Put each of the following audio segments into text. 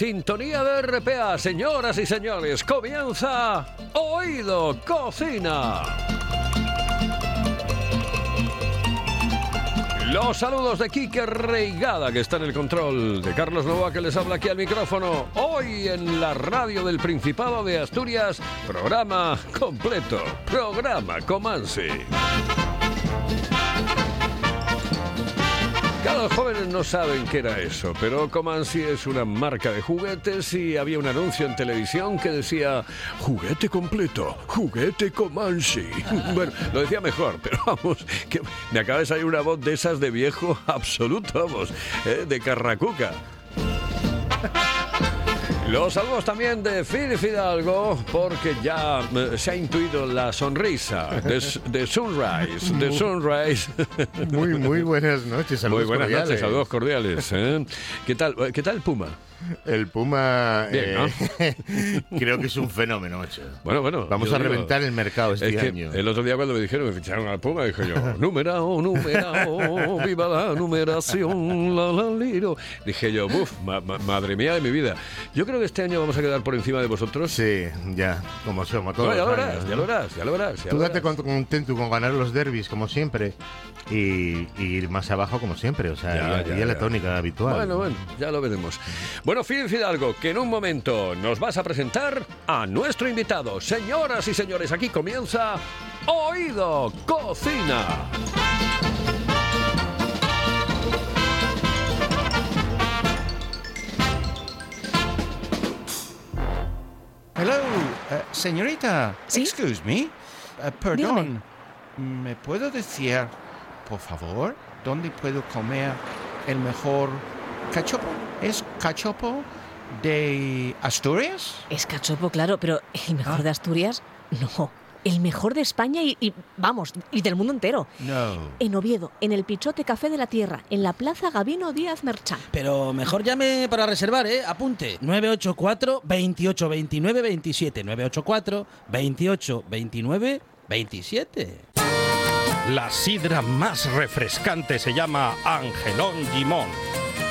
Sintonía de RPA, señoras y señores, comienza Oído Cocina. Los saludos de Quique Reigada, que está en el control, de Carlos Nova, que les habla aquí al micrófono. Hoy en la radio del Principado de Asturias, programa completo, programa Comansi. Cada jóvenes no saben qué era eso, pero Comansi es una marca de juguetes y había un anuncio en televisión que decía juguete completo, juguete Comansi. Bueno, lo decía mejor, pero vamos, que me acaba de salir una voz de esas de viejo absoluto, vamos, eh, de carracuca. Los saludos también de Phil Fidalgo, porque ya eh, se ha intuido la sonrisa de, de Sunrise, de Sunrise. Muy, muy buenas noches. Saludos Muy buenas cordiales. noches, saludos cordiales. ¿eh? ¿Qué tal, qué tal Puma? El Puma Bien, eh, creo que es un fenómeno, macho. Bueno, bueno. Vamos a digo, reventar el mercado este es que año. el otro día cuando me dijeron que ficharon al Puma, dije yo, numerado, numerado, viva la numeración, la, la, liro. Dije yo, buf, ma- ma- madre mía de mi vida. Yo creo que este año vamos a quedar por encima de vosotros. Sí, ya, como somos todos No, ya lo verás, años, ya lo verás, ya lo verás. ya Tú lo date verás. contento con ganar los derbis, como siempre, y, y ir más abajo, como siempre. O sea, Ya, ya, ya, ya la tónica habitual. Bueno, bueno, ya lo veremos. Bueno, Phil Fidalgo, que en un momento nos vas a presentar a nuestro invitado. Señoras y señores, aquí comienza Oído Cocina. Hello, eh, señorita. ¿Sí? Excuse me. Eh, perdón. ¿Me puedo decir, por favor, dónde puedo comer el mejor cachopo? ¿Es cachopo de Asturias? Es cachopo, claro, pero el mejor Ah. de Asturias, no. El mejor de España y, y, vamos, y del mundo entero. No. En Oviedo, en el Pichote Café de la Tierra, en la Plaza Gabino Díaz Merchán. Pero mejor llame para reservar, ¿eh? Apunte. 984 28 29 27. 984 28 29 27. La sidra más refrescante se llama Angelón Gimón.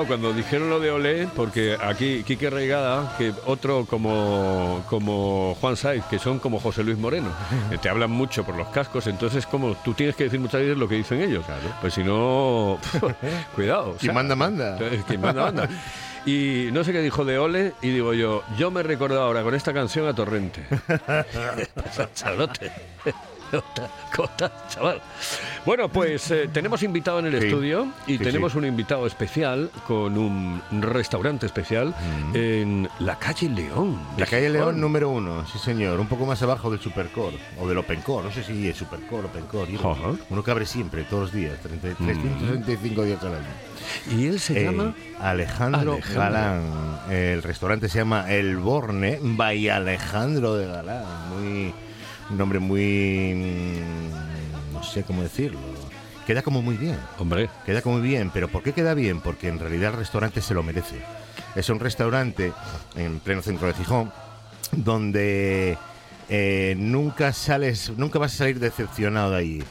Claro, cuando dijeron lo de Olé, porque aquí Quique Reigada, que otro como, como Juan Saiz, que son como José Luis Moreno, eh, te hablan mucho por los cascos, entonces como tú tienes que decir muchas veces lo que dicen ellos. Pues si no, cuidado. o Quien manda, manda. Quien manda, manda. Y no sé qué dijo de Ole, y digo yo, yo me he recordado ahora con esta canción a Torrente. Chalote. ¿Cómo estás, chaval? Bueno, pues eh, tenemos invitado en el Sí. estudio y Sí, tenemos sí. un invitado especial con un restaurante especial en la calle León. La calle. León número uno, sí señor, un poco más abajo del Supercore o del Opencore, no sé si es Supercore, Opencore, Ajá. uno que abre siempre, todos los días, 30 365 días al año. Y él se Eh, llama... Alejandro, Alejandro. Galán. El restaurante se llama El Borne by Alejandro de Galán. Muy, un nombre muy. mm, no sé cómo decirlo. Queda como muy bien. Hombre, Queda como muy bien. ¿Pero por qué queda bien? Porque en realidad el restaurante se lo merece. Es un restaurante en pleno centro de Gijón donde eh, nunca sales, nunca vas a salir decepcionado de allí.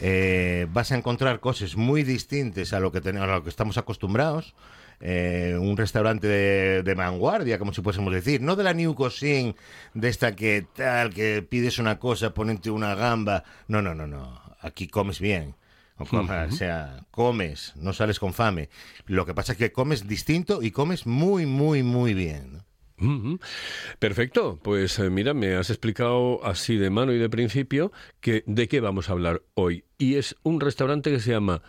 Eh, vas a encontrar cosas muy distintas a lo que, ten- a lo que estamos acostumbrados. Eh, un restaurante de, de vanguardia, como si pudiésemos decir, no de la New Cuisine, de esta que tal, que pides una cosa, ponente una gamba. No, no, no, no. Aquí comes bien. O, coma- o sea, comes, no sales con fame. Lo que pasa es que comes distinto y comes muy, muy, muy bien. Perfecto, pues eh, mira, me has explicado así de mano y de principio que de qué vamos a hablar hoy. Y es un restaurante que se llama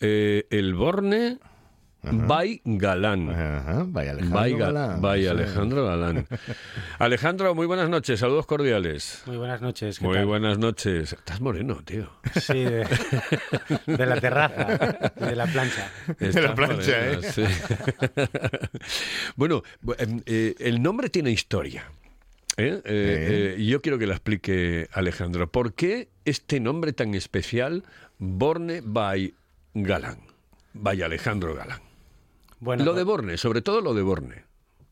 eh, El Borne by Galán. Ajá, vaya Alejandro. By, Ga- Galán. by. Alejandro Galán. Alejandro, muy buenas noches, saludos cordiales. Muy buenas noches. ¿qué Muy tal? buenas noches. Estás moreno, tío. Sí, de, de la terraza, de la plancha. De la plancha, moreno, ¿eh? sí. bueno, bu- em, eh, el nombre tiene historia. ¿eh? Eh, eh, yo quiero que la explique Alejandro. ¿Por qué este nombre tan especial, Borne by Galán? By Alejandro Galán. Bueno, lo de Borne, sobre todo lo de Borne.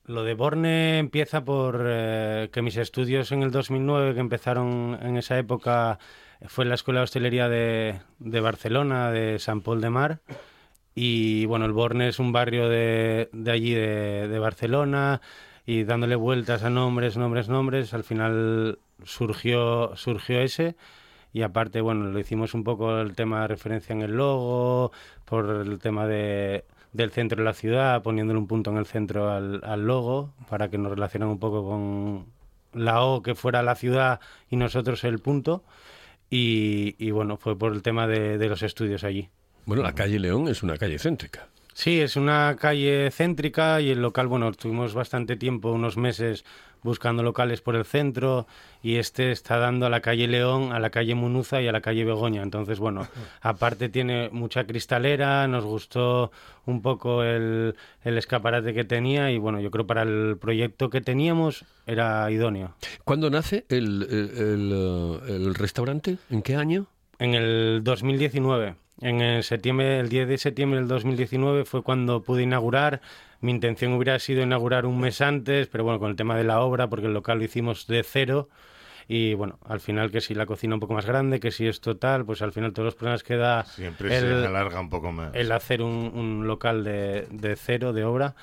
lo de Borne empieza por eh, que mis estudios en el 2009, que empezaron en esa época, fue en la Escuela de Hostelería de, de Barcelona, de San Pol de Mar. Y bueno, el Borne es un barrio de, de allí, de, de Barcelona, y dándole vueltas a nombres, nombres, nombres, al final surgió, surgió ese. Y aparte, bueno, lo hicimos un poco el tema de referencia en el logo, por el tema de, del centro de la ciudad, poniéndole un punto en el centro al, al logo, para que nos relacionen un poco con la O que fuera la ciudad y nosotros el punto. Y, y bueno, fue por el tema de, de los estudios allí. Bueno, la calle León es una calle céntrica. Sí, es una calle céntrica y el local, bueno, estuvimos bastante tiempo, unos meses, buscando locales por el centro y este está dando a la calle León, a la calle Munuza y a la calle Begoña. Entonces, bueno, aparte tiene mucha cristalera, nos gustó un poco el, el escaparate que tenía y bueno, yo creo para el proyecto que teníamos era idóneo. ¿Cuándo nace el, el- el, eh, restaurante? ¿En qué año? En el 2019, en el septiembre, el 10 de septiembre del 2019 fue cuando pude inaugurar. Mi intención hubiera sido inaugurar un mes antes, pero bueno, con el tema de la obra, porque el local lo hicimos de cero. Y bueno, al final que si la cocina un poco más grande, que si es total, pues al final todos los problemas que da Siempre el, se alarga un poco más. el hacer un, un local de, de cero, de obra.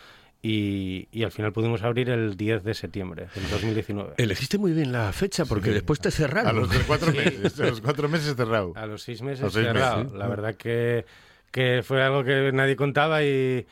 Y, y al final pudimos abrir el 10 de septiembre del 2019. Elegiste muy bien la fecha porque después te cerraron. A los cuatro meses, a los cuatro meses cerrado. A los seis meses los seis cerrado. meses. La verdad que, que fue algo que nadie contaba y...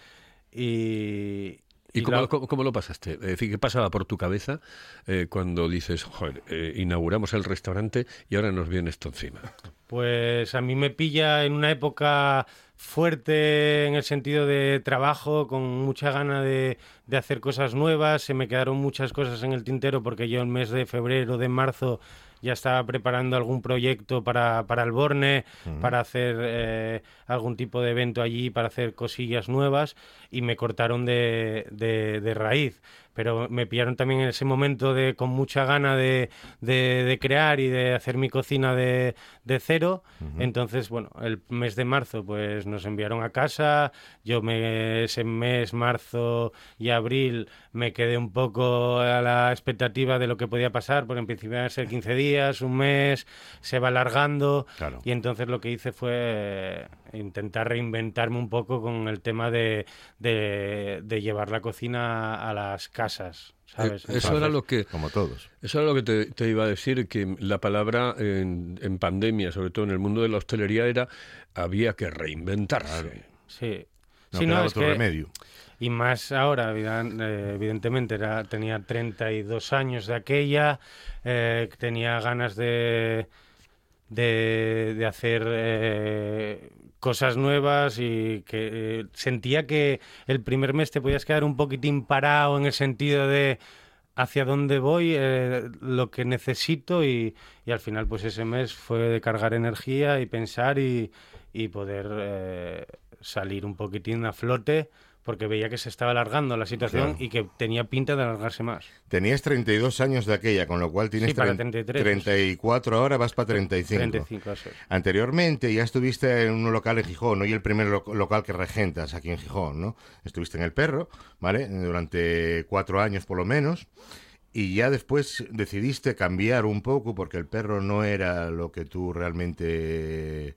y ¿Y cómo, la- cómo- cómo lo pasaste? Es decir, ¿qué pasaba por tu cabeza eh, cuando dices, joder, eh, inauguramos el restaurante y ahora nos viene esto encima? Pues a mí me pilla en una época fuerte en el sentido de trabajo, con mucha gana de, de hacer cosas nuevas. Se me quedaron muchas cosas en el tintero porque yo el mes de febrero, de marzo, ya estaba preparando algún proyecto para, para el Borne, para hacer eh, algún tipo de evento allí, para hacer cosillas nuevas y me cortaron de, de- de raíz. Pero me pillaron también en ese momento de con mucha gana de, de- de crear y de hacer mi cocina de, de cero. Entonces, bueno, el mes de marzo pues nos enviaron a casa. Yo me, ese mes, marzo y abril, me quedé un poco a la expectativa de lo que podía pasar, porque en principio iban a ser 15 días, un mes, se va alargando. Claro. Y entonces lo que hice fue intentar reinventarme un poco con el tema de, de, de llevar la cocina a las casas, ¿sabes? Eh, eso era lo que Como todos. eso era lo que te, te iba a decir que la palabra en, en pandemia, sobre todo en el mundo de la hostelería, era había que reinventarse. Sí. No Sí, quedaba es otro que- remedio. Y más ahora, eh, evidentemente, era, tenía 32 años de aquella, eh, tenía ganas de, de, de hacer eh, cosas nuevas y que eh, sentía que el primer mes te podías quedar un poquitín parado en el sentido de hacia dónde voy, eh, lo que necesito y, y al final pues ese mes fue de cargar energía y pensar y, y poder eh, salir un poquitín a flote porque veía que se estaba alargando la situación Claro. y que tenía pinta de alargarse más. Tenías 32 años de aquella, con lo cual tienes Sí, para tren- 33. 34 ahora, vas para 35. 35, eso es. Anteriormente ya estuviste en un local en Gijón, ¿no? Y el primer lo- local que regentas aquí en Gijón, ¿no? Estuviste en El Perro, ¿vale? Durante cuatro años por lo menos. Y ya después decidiste cambiar un poco porque el perro no era lo que tú realmente...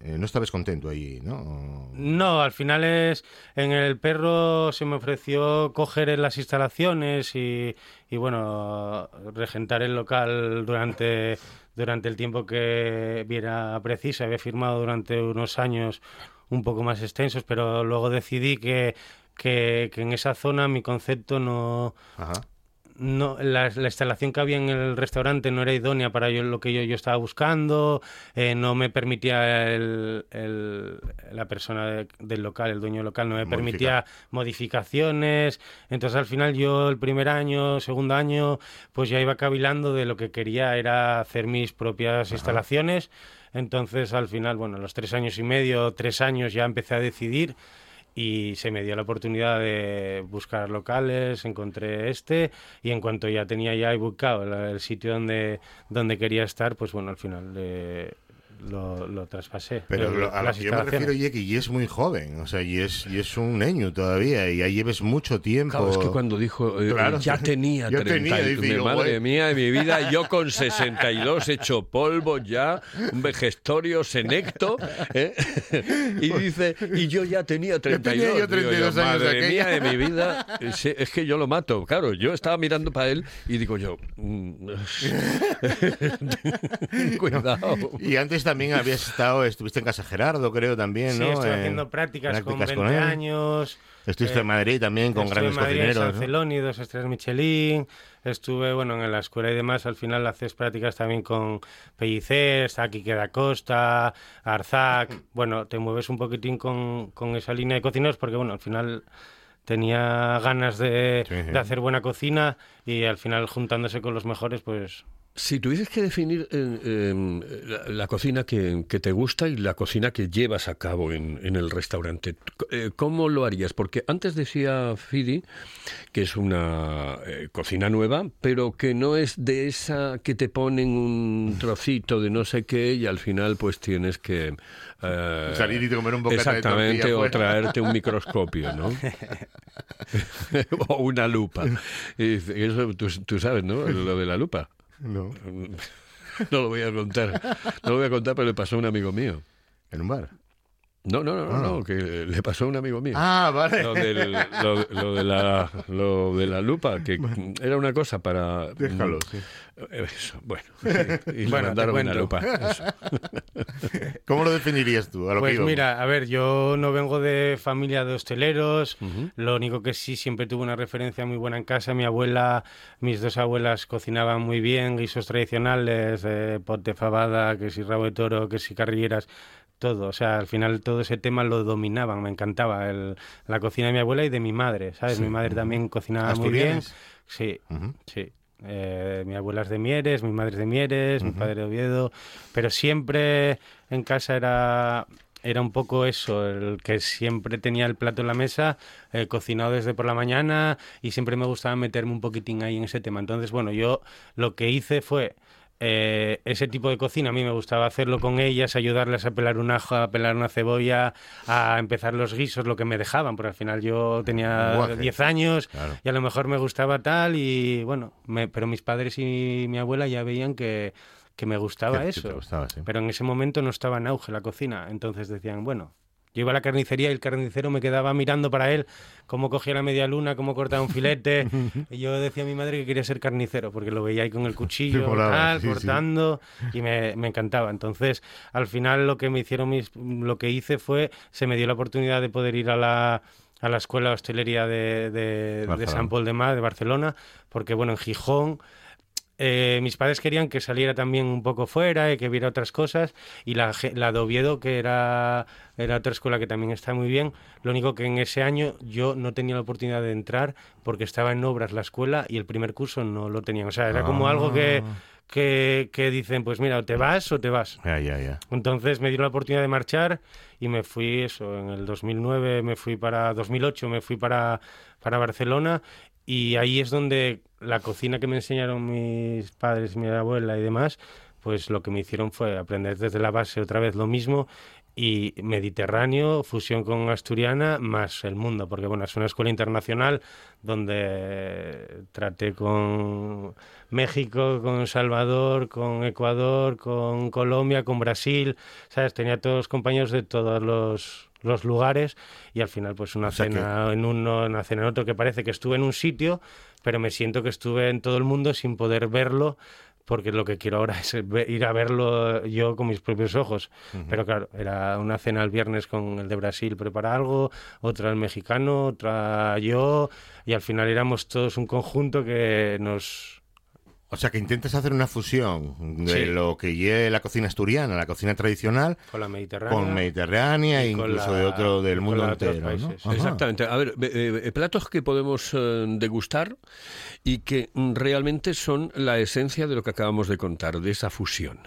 eh, no estabas contento ahí, ¿no? No, al final es en el perro se me ofreció coger en las instalaciones y, y, bueno regentar el local durante durante el tiempo que viera preciso. Había firmado durante unos años un poco más extensos, pero luego decidí que que, que en esa zona mi concepto no Ajá. No, la, la instalación que había en el restaurante no era idónea para yo, lo que yo, yo estaba buscando, eh, no me permitía el, el- la persona de- del local, el dueño del local, no me Modificar. permitía modificaciones. Entonces al final yo el primer año, segundo año, pues ya iba cavilando de lo que quería era hacer mis propias instalaciones. Entonces al final, bueno, a los tres años y medio, tres años ya empecé a decidir y se me dio la oportunidad de buscar locales, encontré este y en cuanto ya tenía ya el, el sitio donde, donde quería estar, pues bueno, al final eh, lo, lo traspasé. Pero lo- a lo que yo me refiero. Jeki, y es muy joven, o sea, y es, y es un niño todavía, y ahí lleves mucho tiempo. Claro, es que cuando dijo, eh, Claro. ya tenía Ya 30, tenía, y- dice, mi yo, madre güey. mía de mi vida, yo con 62 hecho polvo ya, un vejestorio senecto, ¿eh? y dice, y yo ya tenía 32. tenía yo 32 Digo años de madre mía de aquella". mi vida, es, es que yo lo mato, claro, yo estaba mirando para él y digo yo, mm, cuidado. Y antes también habías estado, estuviste en Casa Gerardo, creo también, Sí, ¿no? estoy En- haciendo prácticas, con prácticas 20 él. años. Estuviste eh, en Madrid también con Estuve grandes en Madrid, en cocineros. San ¿no? Celoni, dos estrellas Michelin. Estuve, bueno, en la escuela y demás. Al final haces prácticas también con Pellicer, está Quique da Costa, Arzac. Bueno, te mueves un poquitín con, con esa línea de cocineros porque, bueno, al final tenía ganas de, Sí, sí. de hacer buena cocina y al final juntándose con los mejores, pues Si tuvieses que definir eh, eh, la, la cocina que, que te gusta y la cocina que llevas a cabo en, en el restaurante, eh, ¿cómo lo harías? Porque antes decía Fidi que es una eh, cocina nueva, pero que no es de esa que te ponen un trocito de no sé qué y al final pues tienes que... eh, Salir y comer un bocata de Exactamente, tortilla o traerte un microscopio, ¿no? o una lupa. Y eso tú, tú sabes, ¿no? Lo de la lupa. No, No lo voy a contar. No lo voy a contar, pero le pasó a un amigo mío. en un bar. No, no, no, no, Ah. no, que le pasó a un amigo mío. Ah, vale. Lo, del- lo- lo de la, lo de la lupa, que era una cosa para... Déjalo, mm, sí. Eso, bueno. Y le Bueno, mandaron una lupa. eso. ¿Cómo lo definirías tú? A lo que Pues íbamos? mira, a ver, yo no vengo de familia de hosteleros, lo único que sí siempre tuve una referencia muy buena en casa, mi abuela, mis dos abuelas cocinaban muy bien, guisos tradicionales, eh, pot de fabada, que si rabo de toro, que si carrilleras, todo, o sea, al final todo ese tema lo dominaban, me encantaba el- la cocina de mi abuela y de mi madre, ¿sabes? Mi madre también cocinaba muy bien. Sí, sí. Eh, mi abuela es de Mieres, mi madre es de Mieres, mi padre de Oviedo, pero siempre en casa era era un poco eso, el que siempre tenía el plato en la mesa, eh, cocinado desde por la mañana y siempre me gustaba meterme un poquitín ahí en ese tema. Entonces, bueno, yo lo que hice fue eh, ese tipo de cocina, a mí me gustaba hacerlo con ellas, ayudarles a pelar un ajo, a pelar una cebolla, a empezar los guisos, lo que me dejaban, porque al final yo tenía Guaje. 10 años Claro. y a lo mejor me gustaba tal y bueno, me- pero mis padres y mi abuela ya veían que, que me gustaba Que- eso. te gustaba, sí. Pero en ese momento no estaba en auge la cocina, entonces decían, bueno, yo iba a la carnicería y el carnicero me quedaba mirando para él cómo cogía la media luna, cómo cortaba un filete. y yo decía a mi madre que quería ser carnicero porque lo veía ahí con el cuchillo, tal, sí, sí. cortando y me, me encantaba. Entonces, al final lo que me hicieron mis, lo que hice fue se me dio la oportunidad de poder ir a la a la escuela de hostelería de, de, de. San Paul de Mar, de Barcelona, porque bueno, en Gijón eh, mis padres querían que saliera también un poco fuera y que viera otras cosas y la, la de Oviedo que era, era otra escuela que también está muy bien. Lo único que en ese año yo no tenía la oportunidad de entrar porque estaba en obras la escuela y el primer curso no lo tenían. O sea era como algo que, que, que dicen pues mira o te vas o te vas. Ya. entonces me dieron la oportunidad de marchar y me fui eso, en el 2009 me fui para 2008 me fui para para Barcelona y ahí es donde la cocina que me enseñaron mis padres, mi abuela y demás, pues lo que me hicieron fue aprender desde la base otra vez lo mismo y Mediterráneo, fusión con asturiana, más el mundo, porque bueno, es una escuela internacional donde traté con México, con Salvador, con Ecuador, con Colombia, con Brasil, ¿sabes? Tenía todos compañeros de todos los, los lugares y al final pues una O sea que- cena en uno, una cena en otro, que parece que estuve en un sitio, pero me siento que estuve en todo el mundo sin poder verlo porque lo que quiero ahora es ir a verlo yo con mis propios ojos. Pero claro, era una cena el viernes con el de Brasil, prepara algo, otra el mexicano, otra yo, y al final éramos todos un conjunto que nos... O sea que intentas hacer una fusión de Sí. lo que lleve la cocina asturiana, la cocina tradicional, con la Mediterránea. con mediterránea e incluso la- de otro del mundo entero. ¿no? Exactamente. A ver, eh, eh, platos que podemos eh, degustar y que mm, realmente son la esencia de lo que acabamos de contar, de esa fusión.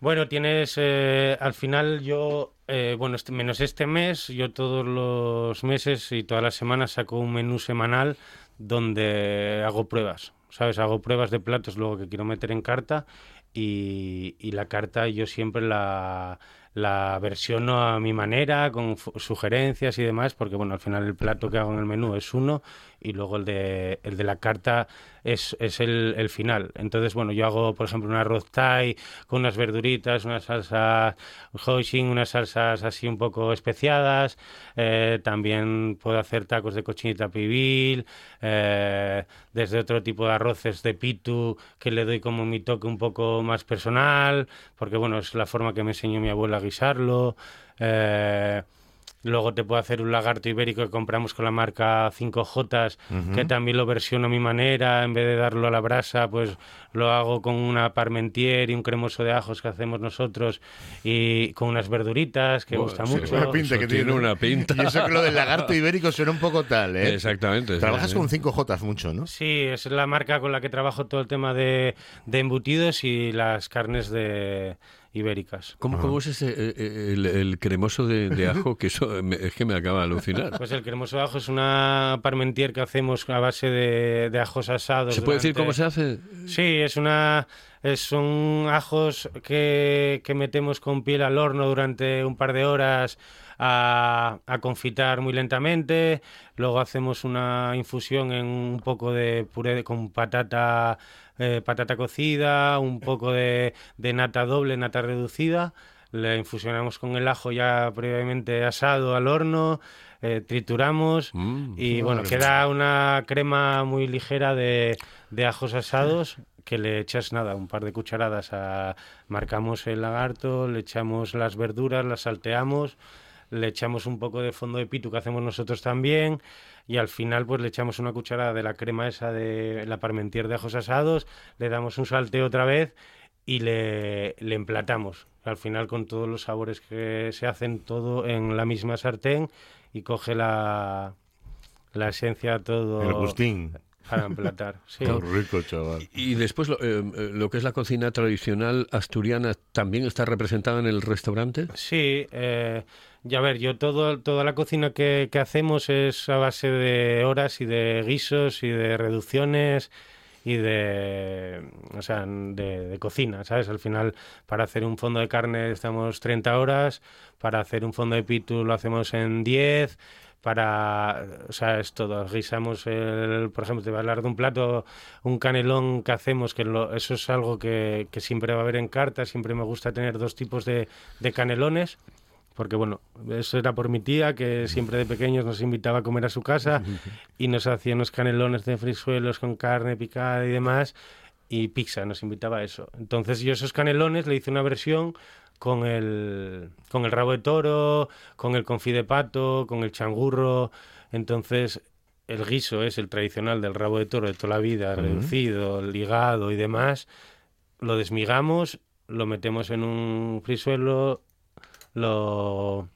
Bueno, tienes, eh, al final yo, eh, bueno, este- menos este mes, yo todos los meses y todas las semanas saco un menú semanal donde hago pruebas, ¿sabes? Hago pruebas de platos luego que quiero meter en carta y, y la carta yo siempre la, la versiono a mi manera, con sugerencias y demás, porque bueno, al final el plato que hago en el menú es uno y luego el de, el de la carta es, es el, el final. Entonces, bueno, yo hago, por ejemplo, un arroz thai con unas verduritas, unas salsas hoisin, unas salsas así un poco especiadas. eh, también puedo hacer tacos de cochinita pibil, eh, desde otro tipo de arroces de pitu que le doy como mi toque un poco más personal, porque bueno, es la forma que me enseñó mi abuela a guisarlo. eh, Luego te puedo hacer un lagarto ibérico que compramos con la marca 5J, que también lo versiono a mi manera. En vez de darlo a la brasa, pues lo hago con una parmentier y un cremoso de ajos que hacemos nosotros y con unas verduritas que Buah, gusta sí, mucho. Una pinta Eso que tiene tiene una pinta. Y eso que lo del lagarto ibérico suena un poco tal, ¿eh? Exactamente. Trabajas con sí. 5J mucho, ¿no? Sí, es la marca con la que trabajo todo el tema de, de embutidos y las carnes de ibéricas. ¿Cómo, cómo es ese, eh, eh, el, el cremoso de, de ajo? Que eso eh, me- es que me acaba de alucinar. Pues el cremoso de ajo es una parmentier que hacemos a base de, de ajos asados. ¿Se puede decir durante- cómo se hace? Sí, es una es- son ajos que, que metemos con piel al horno durante un par de horas a, a confitar muy lentamente. Luego hacemos una infusión en un poco de puré de- con patata eh, patata cocida, un poco de, de nata doble, nata reducida. Le infusionamos con el ajo ya previamente asado al horno, eh, trituramos Mm. y bueno, queda una crema muy ligera de, de ajos asados que le echas nada, un par de cucharadas a marcamos el lagarto, le echamos las verduras, las salteamos, le echamos un poco de fondo de pitu que hacemos nosotros también y al final pues le echamos una cucharada de la crema esa de la parmentier de ajos asados, le damos un salteo otra vez y le, le emplatamos. Al final con todos los sabores que se hacen todo en la misma sartén y coge la, la esencia todo El gustín. Para emplatar. Sí. Qué rico, chaval. Y después lo, eh, eh, lo que es la cocina tradicional asturiana también está representada en el restaurante. Sí, eh, ya ver, yo todo, toda la cocina que, que hacemos es a base de horas y de guisos y de reducciones y de, o sea, de, de cocina, ¿sabes? Al final, para hacer un fondo de carne estamos 30 horas, para hacer un fondo de pitu lo hacemos en 10, para, o sea, es todo. Guisamos, el, por ejemplo, te voy a hablar de un plato, un canelón que hacemos, que lo- eso es algo que, que siempre va a haber en carta, siempre me gusta tener dos tipos de, de canelones. Porque bueno, eso era por mi tía, que siempre de pequeños nos invitaba a comer a su casa y nos hacía unos canelones de frisuelos con carne picada y demás, y pizza, nos invitaba a eso. Entonces yo esos canelones le hice una versión con el, con el rabo de toro, con el confit de pato, con el changurro. Entonces el guiso es el tradicional del rabo de toro de toda la vida, reducido, ligado y demás, lo desmigamos, lo metemos en un frisuelo, lo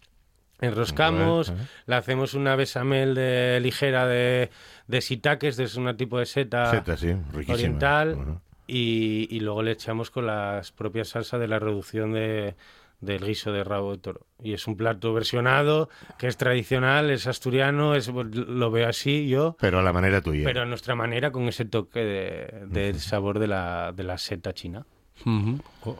enroscamos, Ajá. le hacemos una besamel de, ligera de, de shiitakes, es un tipo de seta, Seta, sí, riquísima. oriental. Y, y luego le echamos con las propias salsas de la reducción de, del guiso de rabo de toro. Y es un plato versionado, que es tradicional, es asturiano, es, lo veo así yo, Pero a la manera tuya. pero a nuestra manera con ese toque de, del sabor de la, de la seta china. Oh.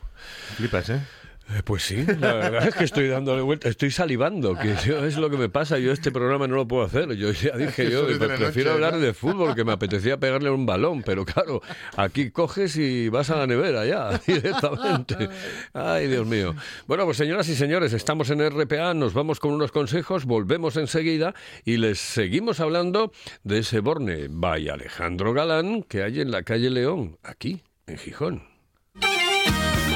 Flipas, ¿eh? Eh, Pues sí, la verdad es que estoy dándole vuelta, estoy salivando, que es lo que me pasa, yo este programa no lo puedo hacer, yo ya dije yo, prefiero noche, hablar ¿no? de fútbol, que me apetecía pegarle un balón, pero claro, aquí coges y vas a la nevera ya, directamente. Ay, Dios mío. Bueno, pues señoras y señores, estamos en RPA, nos vamos con unos consejos, volvemos enseguida y les seguimos hablando de ese Borne by Alejandro Galán que hay en la calle León, aquí, en Gijón.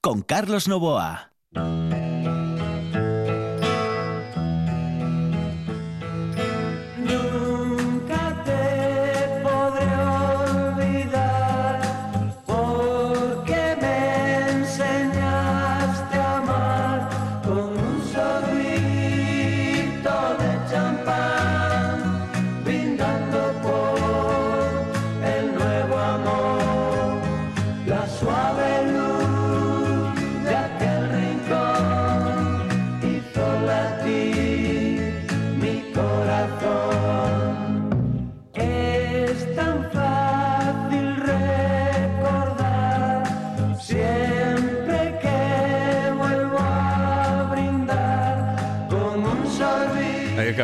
con Carlos Novoa.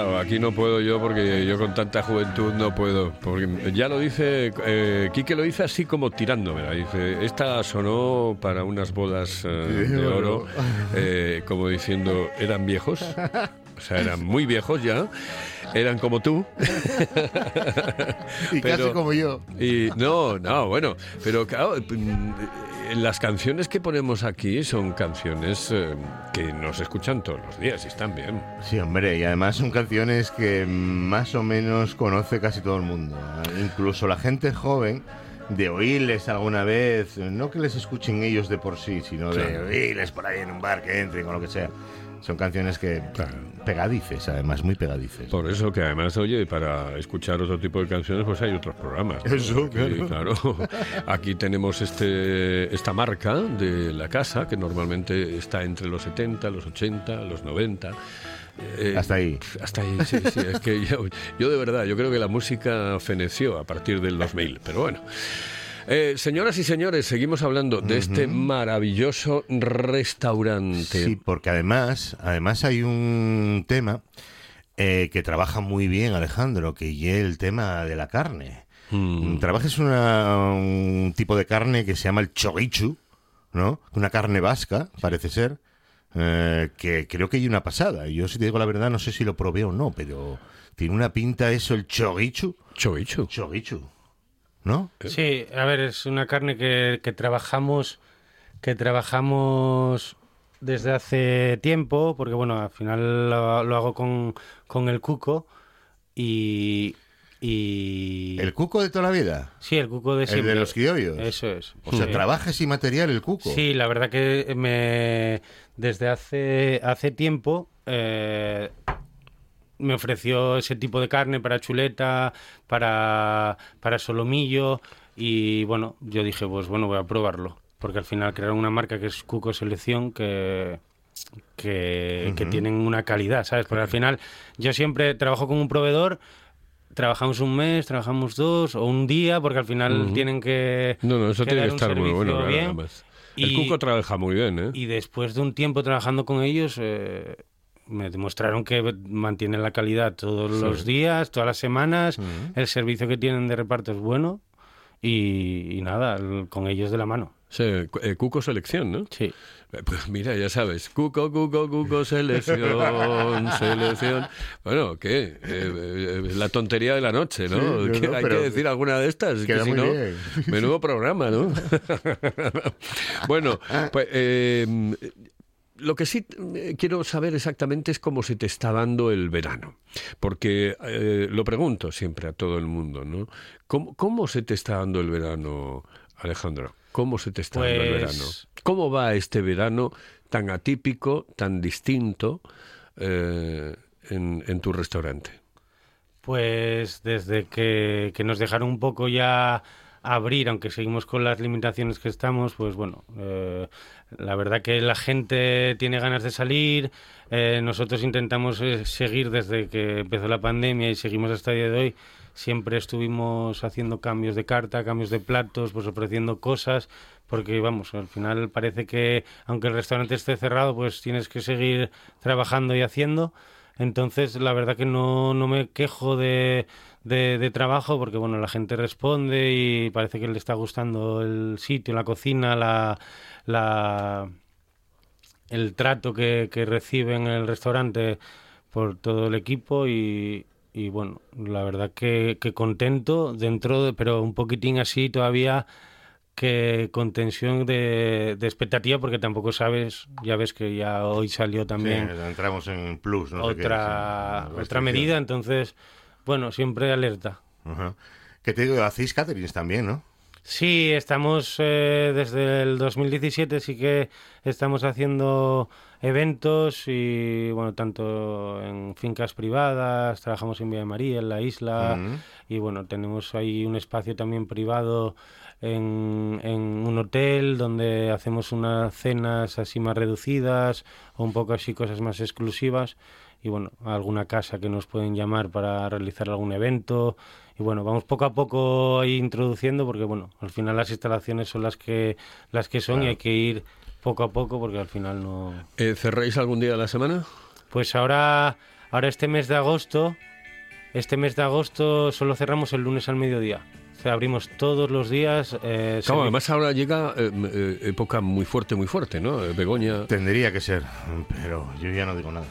Claro, aquí no puedo yo porque yo con tanta juventud no puedo. Porque ya lo dice, eh, Quique lo dice así como tirándomela. Dice, esta sonó para unas bodas eh, de oro, eh, como diciendo, eran viejos. O sea, eran muy viejos ya. Eran como tú. Y casi como yo. Y no, no, bueno, pero claro, mm, las canciones que ponemos aquí son canciones eh, que nos escuchan todos los días y están bien. Sí, hombre, y además son canciones que más o menos conoce casi todo el mundo. Incluso la gente joven, de oírles alguna vez, no que les escuchen ellos de por sí, sino de Claro. oírles por ahí en un bar que entren o lo que sea. Son canciones que Claro. pegadices, además, muy pegadices. Por eso que además, oye, para escuchar otro tipo de canciones, pues hay otros programas. ¿no? Eso, Aquí, claro. claro. Aquí tenemos este, esta marca de la casa, que normalmente está entre los 70, los 80, los 90. Eh, Hasta ahí. Hasta ahí, sí, sí. Es que yo, yo de verdad, yo creo que la música feneció a partir del 2000, pero bueno. Eh, señoras y señores, seguimos hablando de este maravilloso restaurante. Sí, porque además, además hay un tema eh, que trabaja muy bien Alejandro, que es el tema de la carne. Mm. Trabajas una, un tipo de carne que se llama el chorichu, ¿no? Una carne vasca, parece ser, eh, que creo que hay una pasada. Yo, si te digo la verdad, no sé si lo probé o no, pero tiene una pinta eso, el chorichu. Choichu. Chorichu, ¿no? Sí, a ver, es una carne que, que trabajamos que trabajamos desde hace tiempo, porque bueno, al final lo, lo hago con, con el cuco y, y El cuco de toda la vida. sí, el cuco de El siempre. de los criollos. Eso es. O sea, trabaja sin material el cuco. Sí, la verdad que me desde hace hace tiempo eh, me ofreció ese tipo de carne para chuleta, para, para solomillo y bueno, yo dije, pues bueno, voy a probarlo. Porque al final crearon una marca que es Cuco Selección que, que, que tienen una calidad, ¿sabes? Porque al final yo siempre trabajo con un proveedor, trabajamos un mes, trabajamos dos o un día, porque al final tienen que... No, no, eso que tiene que estar muy bueno. claro, bien. además. El Y- Cuco trabaja muy bien, ¿eh? Y después de un tiempo trabajando con ellos, eh, me demostraron que mantienen la calidad todos Sí. los días, todas las semanas. Ujú. El servicio que tienen de reparto es bueno. Y, y nada, el- con ellos de la mano. Sí, eh, Cuco Selección, ¿no? Sí. Eh, Pues mira, ya sabes, Cuco, Cuco, Cuco, selección, selección. Bueno, ¿qué? Eh, eh, la tontería de la noche, ¿no? Sí, Que no, hay que decir alguna de estas, que si muy no, bien. menudo programa, ¿no? bueno, pues eh, lo que sí eh, quiero saber exactamente es cómo se te está dando el verano. Porque eh, lo pregunto siempre a todo el mundo, ¿no? ¿Cómo, cómo se te está dando el verano, Alejandro? ¿Cómo se te está dando el Pues- verano? ¿Cómo va este verano tan atípico, tan distinto eh, en, en tu restaurante? Pues desde que, que nos dejaron un poco ya abrir, aunque seguimos con las limitaciones que estamos, pues bueno, eh, la verdad que la gente tiene ganas de salir, eh, nosotros intentamos eh, seguir desde que empezó la pandemia y seguimos hasta el día de hoy, siempre estuvimos haciendo cambios de carta, cambios de platos, pues ofreciendo cosas, porque vamos, al final parece que aunque el restaurante esté cerrado, pues tienes que seguir trabajando y haciendo. Entonces, la verdad que no, no me quejo de, de, trabajo porque, bueno, la gente responde y parece que le está gustando el sitio, la cocina, la, la, el trato que, que recibe en el restaurante por todo el equipo y, y bueno, la verdad que, que contento dentro, de, pero un poquitín así todavía que con tensión de, de expectativa porque tampoco sabes, ya ves que ya hoy salió también Sí, entramos en plus, no sé qué, otra, otra medida, entonces, bueno, siempre alerta. Ajá. Que te digo, hacéis caterings también, ¿no? Sí, estamos eh, desde el 2017, sí que estamos haciendo eventos y, bueno, tanto en fincas privadas, trabajamos en Villa de María, en la isla, y bueno, tenemos ahí un espacio también privado en, en un hotel donde hacemos unas cenas así más reducidas o un poco así cosas más exclusivas y bueno, alguna casa que nos pueden llamar para realizar algún evento y bueno, vamos poco a poco ahí introduciendo porque bueno, al final las instalaciones son las que las que son y hay que ir poco a poco porque al final no Eh, ¿Cerráis algún día de la semana? pues ahora ahora este mes de agosto este mes de agosto solo cerramos el lunes al mediodía. Abrimos todos los días. eh, Claro, además ahora llega eh, eh, época muy fuerte, muy fuerte, ¿no? Begoña. Tendría que ser, pero yo ya no digo nada.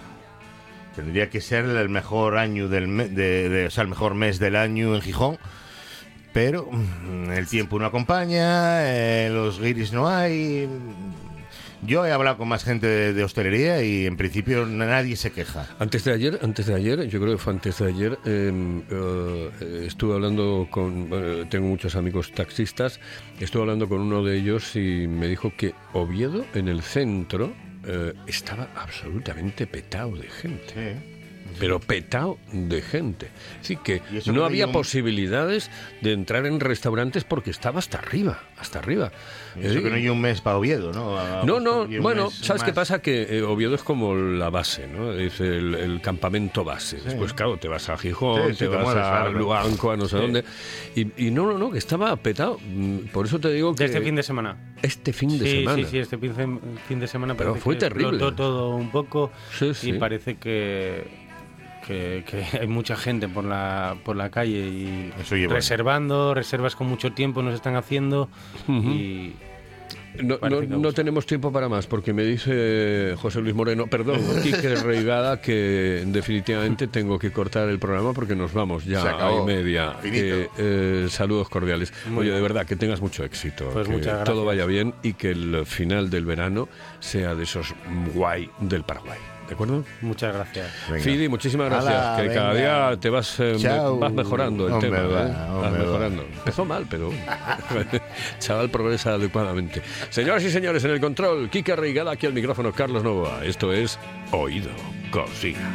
Tendría que ser el mejor año del me- de, de- o sea, el mejor mes del año en Gijón. Pero mm, el tiempo no acompaña, eh, los guiris no hay. Yo he hablado con más gente de, de hostelería y en principio nadie se queja. Antes de ayer, antes de ayer, yo creo que fue antes de ayer, eh, eh, estuve hablando con, bueno, tengo muchos amigos taxistas, estuve hablando con uno de ellos y me dijo que Oviedo, en el centro, eh, estaba absolutamente petado de gente. Pero petado de gente. Así que no que había un- posibilidades de entrar en restaurantes porque estaba hasta arriba, hasta arriba. Y Eso Eh, que no hay un mes para Oviedo, ¿no? A- no, no, bueno, ¿sabes qué más. pasa? Que eh, Oviedo es como la base, ¿no? Es el, el campamento base. Después, claro, te vas a Gijón, Sí, sí, te, te vas a. Luanco, a no sé Sí. dónde. Y, y no, no, no, que estaba petado. Mm, Por eso te digo que... de este fin de semana. Este fin de sí, semana. sí, sí, este fin de, fin de semana Pero fue que terrible. explotó todo un poco Sí, sí. y parece que, que, que hay mucha gente por la, por la calle y Eso reservando, reservas con mucho tiempo nos están haciendo y No, no- no tenemos tiempo para más, porque me dice José Luis Moreno, perdón, Quique Reigada, que definitivamente tengo que cortar el programa porque nos vamos ya acabó. a y media. Eh, eh, saludos cordiales. Muy Oye, de verdad, que tengas mucho éxito. Pues que todo vaya bien y que el final del verano sea de esos guay del Paraguay. ¿De acuerdo? muchas gracias. Venga. Fidi, muchísimas gracias. Que cada día te vas, eh, vas mejorando el Hombre, tema. va, ¿eh? Vas va. mejorando. Empezó mal, pero chaval progresa adecuadamente. Señoras y señores, en el control, Kike Reigada, aquí al micrófono Carlos Novoa. Esto es Oído Cocina.